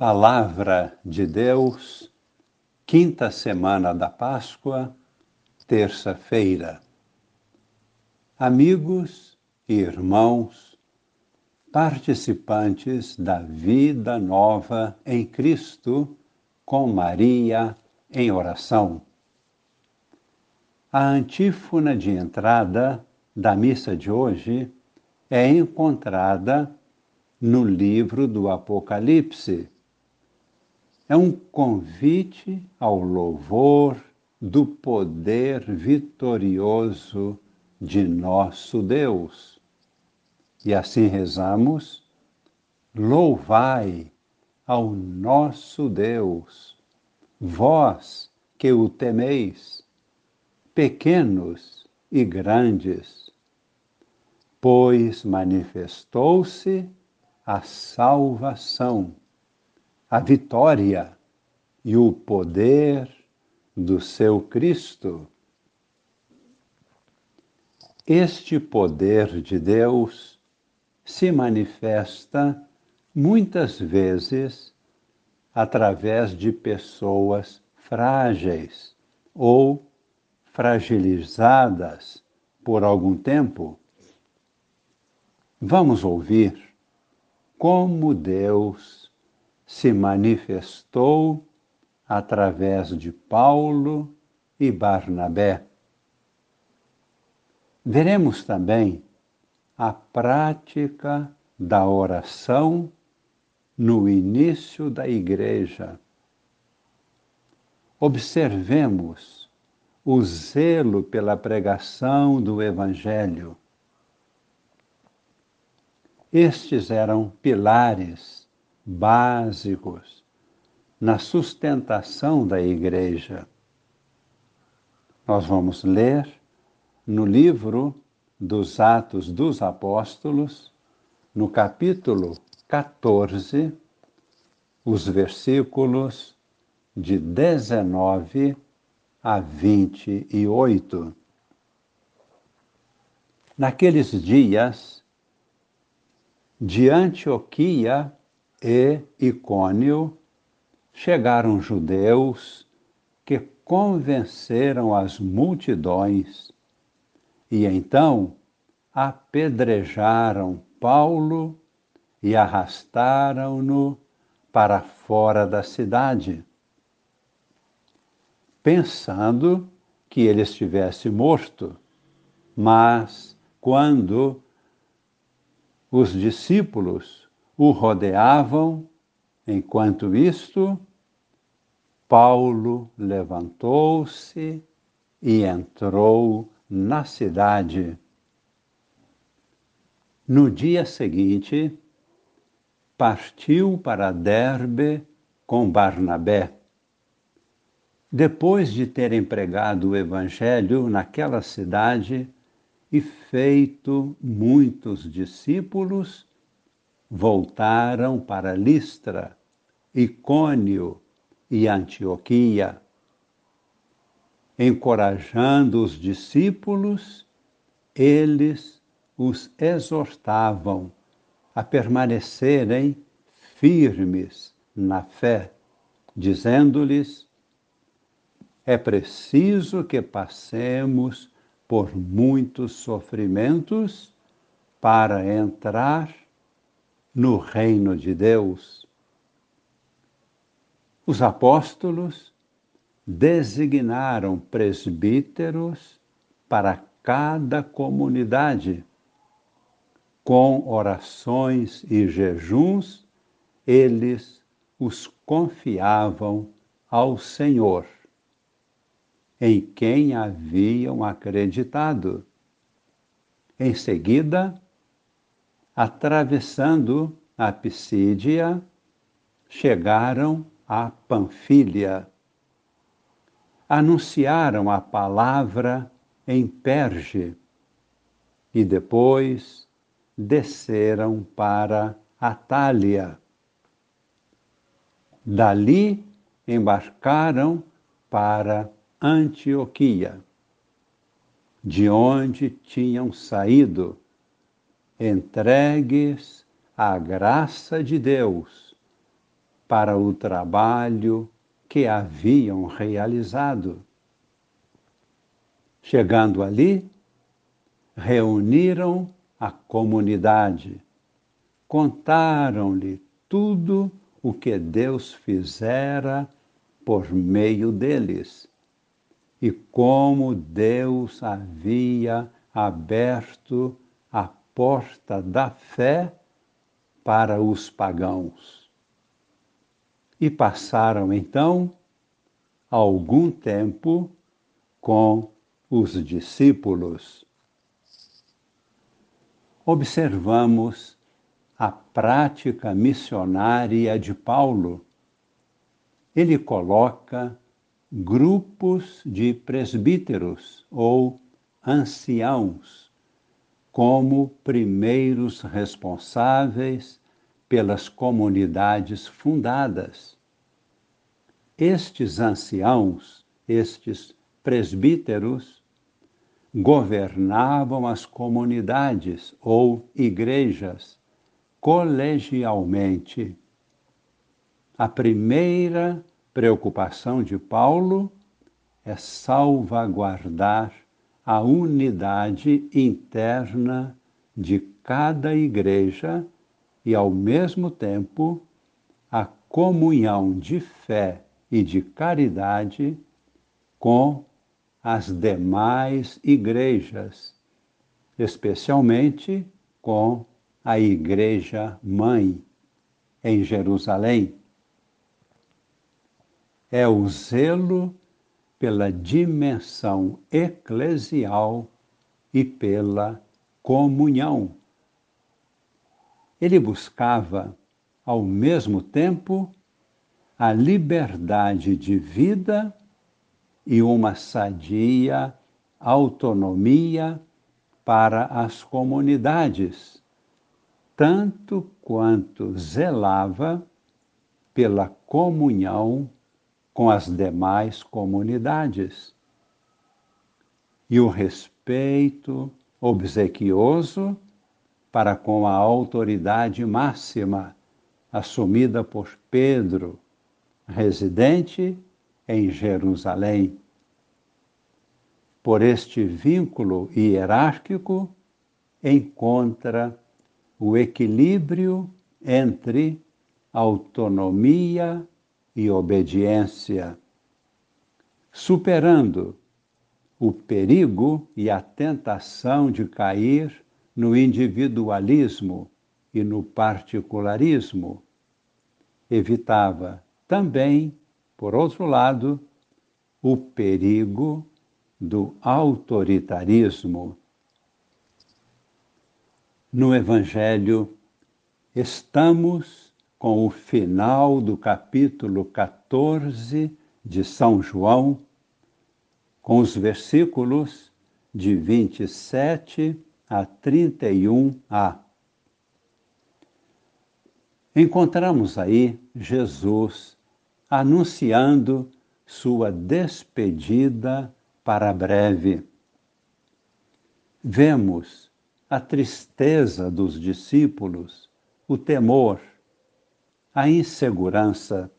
Palavra de Deus, quinta semana da Páscoa, terça-feira. Amigos e irmãos, participantes da vida nova em Cristo, com Maria em oração. A antífona de entrada da missa de hoje é encontrada no livro do Apocalipse é um convite ao louvor do poder vitorioso de nosso Deus. E assim rezamos: Louvai ao nosso Deus, vós que o temeis, pequenos e grandes, pois manifestou-se a salvação a vitória e o poder do seu Cristo. Este poder de Deus se manifesta muitas vezes através de pessoas frágeis ou fragilizadas por algum tempo. Vamos ouvir como Deus se manifestou através de Paulo e Barnabé. Veremos também a prática da oração no início da igreja. Observemos o zelo pela pregação do Evangelho. Estes eram pilares básicos na sustentação da igreja. Nós vamos ler no livro dos Atos dos Apóstolos, no capítulo 14, os versículos de 19 a 28. Naqueles dias, de Antioquia e Icônio chegaram judeus que convenceram as multidões e então apedrejaram Paulo e arrastaram-no para fora da cidade, pensando que ele estivesse morto. Mas quando os discípulos o rodeavam. Enquanto isto, Paulo levantou-se e entrou na cidade. No dia seguinte, partiu para Derbe com Barnabé. Depois de terem pregado o Evangelho naquela cidade e feito muitos discípulos, voltaram para Listra, Icônio e Antioquia, encorajando os discípulos, eles os exortavam a permanecerem firmes na fé, dizendo-lhes: é preciso que passemos por muitos sofrimentos para entrar no reino de Deus. Os apóstolos designaram presbíteros para cada comunidade. Com orações e jejuns, eles os confiavam ao Senhor, em quem haviam acreditado. Em seguida, atravessando a Pisídia, chegaram a Panfilha. Anunciaram a palavra em Perge e depois desceram para Atália. Dali embarcaram para Antioquia, de onde tinham saído entregues à graça de Deus para o trabalho que haviam realizado. Chegando ali, reuniram a comunidade, contaram-lhe tudo o que Deus fizera por meio deles e como Deus havia aberto porta da fé para os pagãos. E passaram então algum tempo com os discípulos. Observamos a prática missionária de Paulo. Ele coloca grupos de presbíteros ou anciãos como primeiros responsáveis pelas comunidades fundadas. Estes anciãos, estes presbíteros, governavam as comunidades ou igrejas colegialmente. A primeira preocupação de Paulo é salvaguardar a unidade interna de cada igreja e, ao mesmo tempo, a comunhão de fé e de caridade com as demais igrejas, especialmente com a Igreja Mãe em Jerusalém. É o zelo pela dimensão eclesial e pela comunhão. Ele buscava, ao mesmo tempo, a liberdade de vida e uma sadia autonomia para as comunidades tanto quanto zelava pela comunhão com as demais comunidades. E o respeito obsequioso para com a autoridade máxima assumida por Pedro, residente em Jerusalém. Por este vínculo hierárquico, encontra o equilíbrio entre autonomia e obediência, superando o perigo e a tentação de cair no individualismo e no particularismo. Evitava também, por outro lado, o perigo do autoritarismo no Evangelho, estamos com o final do capítulo 14 de São João, com os versículos de 27 a 31a. Encontramos aí Jesus anunciando sua despedida para breve. Vemos a tristeza dos discípulos, o temor, a insegurança.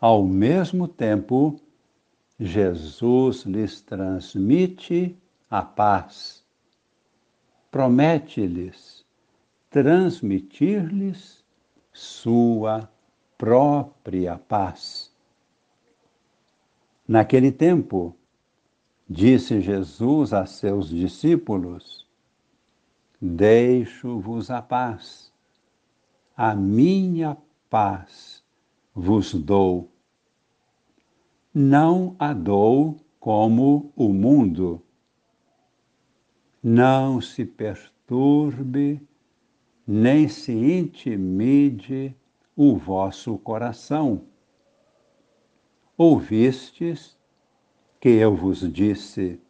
Ao mesmo tempo, Jesus lhes transmite a paz. Promete-lhes transmitir-lhes sua própria paz. Naquele tempo, Disse Jesus a seus discípulos: Deixo-vos a paz, a minha paz vos dou. Não a dou como o mundo. Não se perturbe, nem se intimide o vosso coração. Ouvistes que eu vos disse: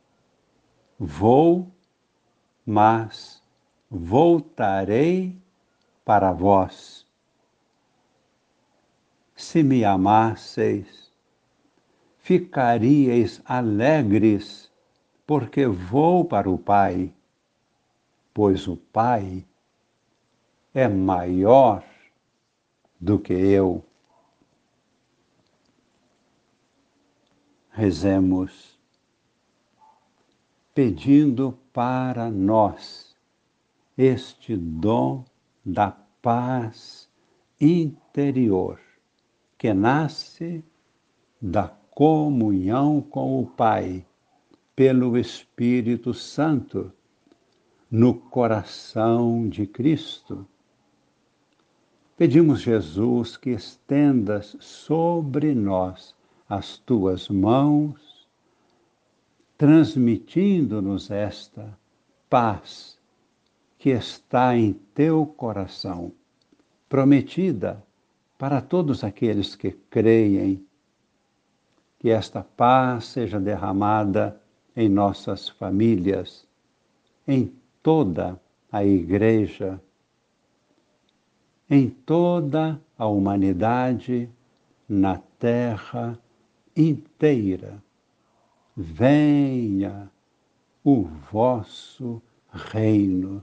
Vou, mas voltarei para vós. Se me amasseis, ficaríeis alegres, porque vou para o Pai, pois o Pai é maior do que eu. Rezemos pedindo para nós este dom da paz interior que nasce da comunhão com o Pai pelo Espírito Santo no coração de Cristo. Pedimos, Jesus, que estendas sobre nós as tuas mãos, transmitindo-nos esta paz que está em teu coração, prometida para todos aqueles que creem. Que esta paz seja derramada em nossas famílias, em toda a Igreja, em toda a humanidade, na terra inteira. Venha o vosso reino,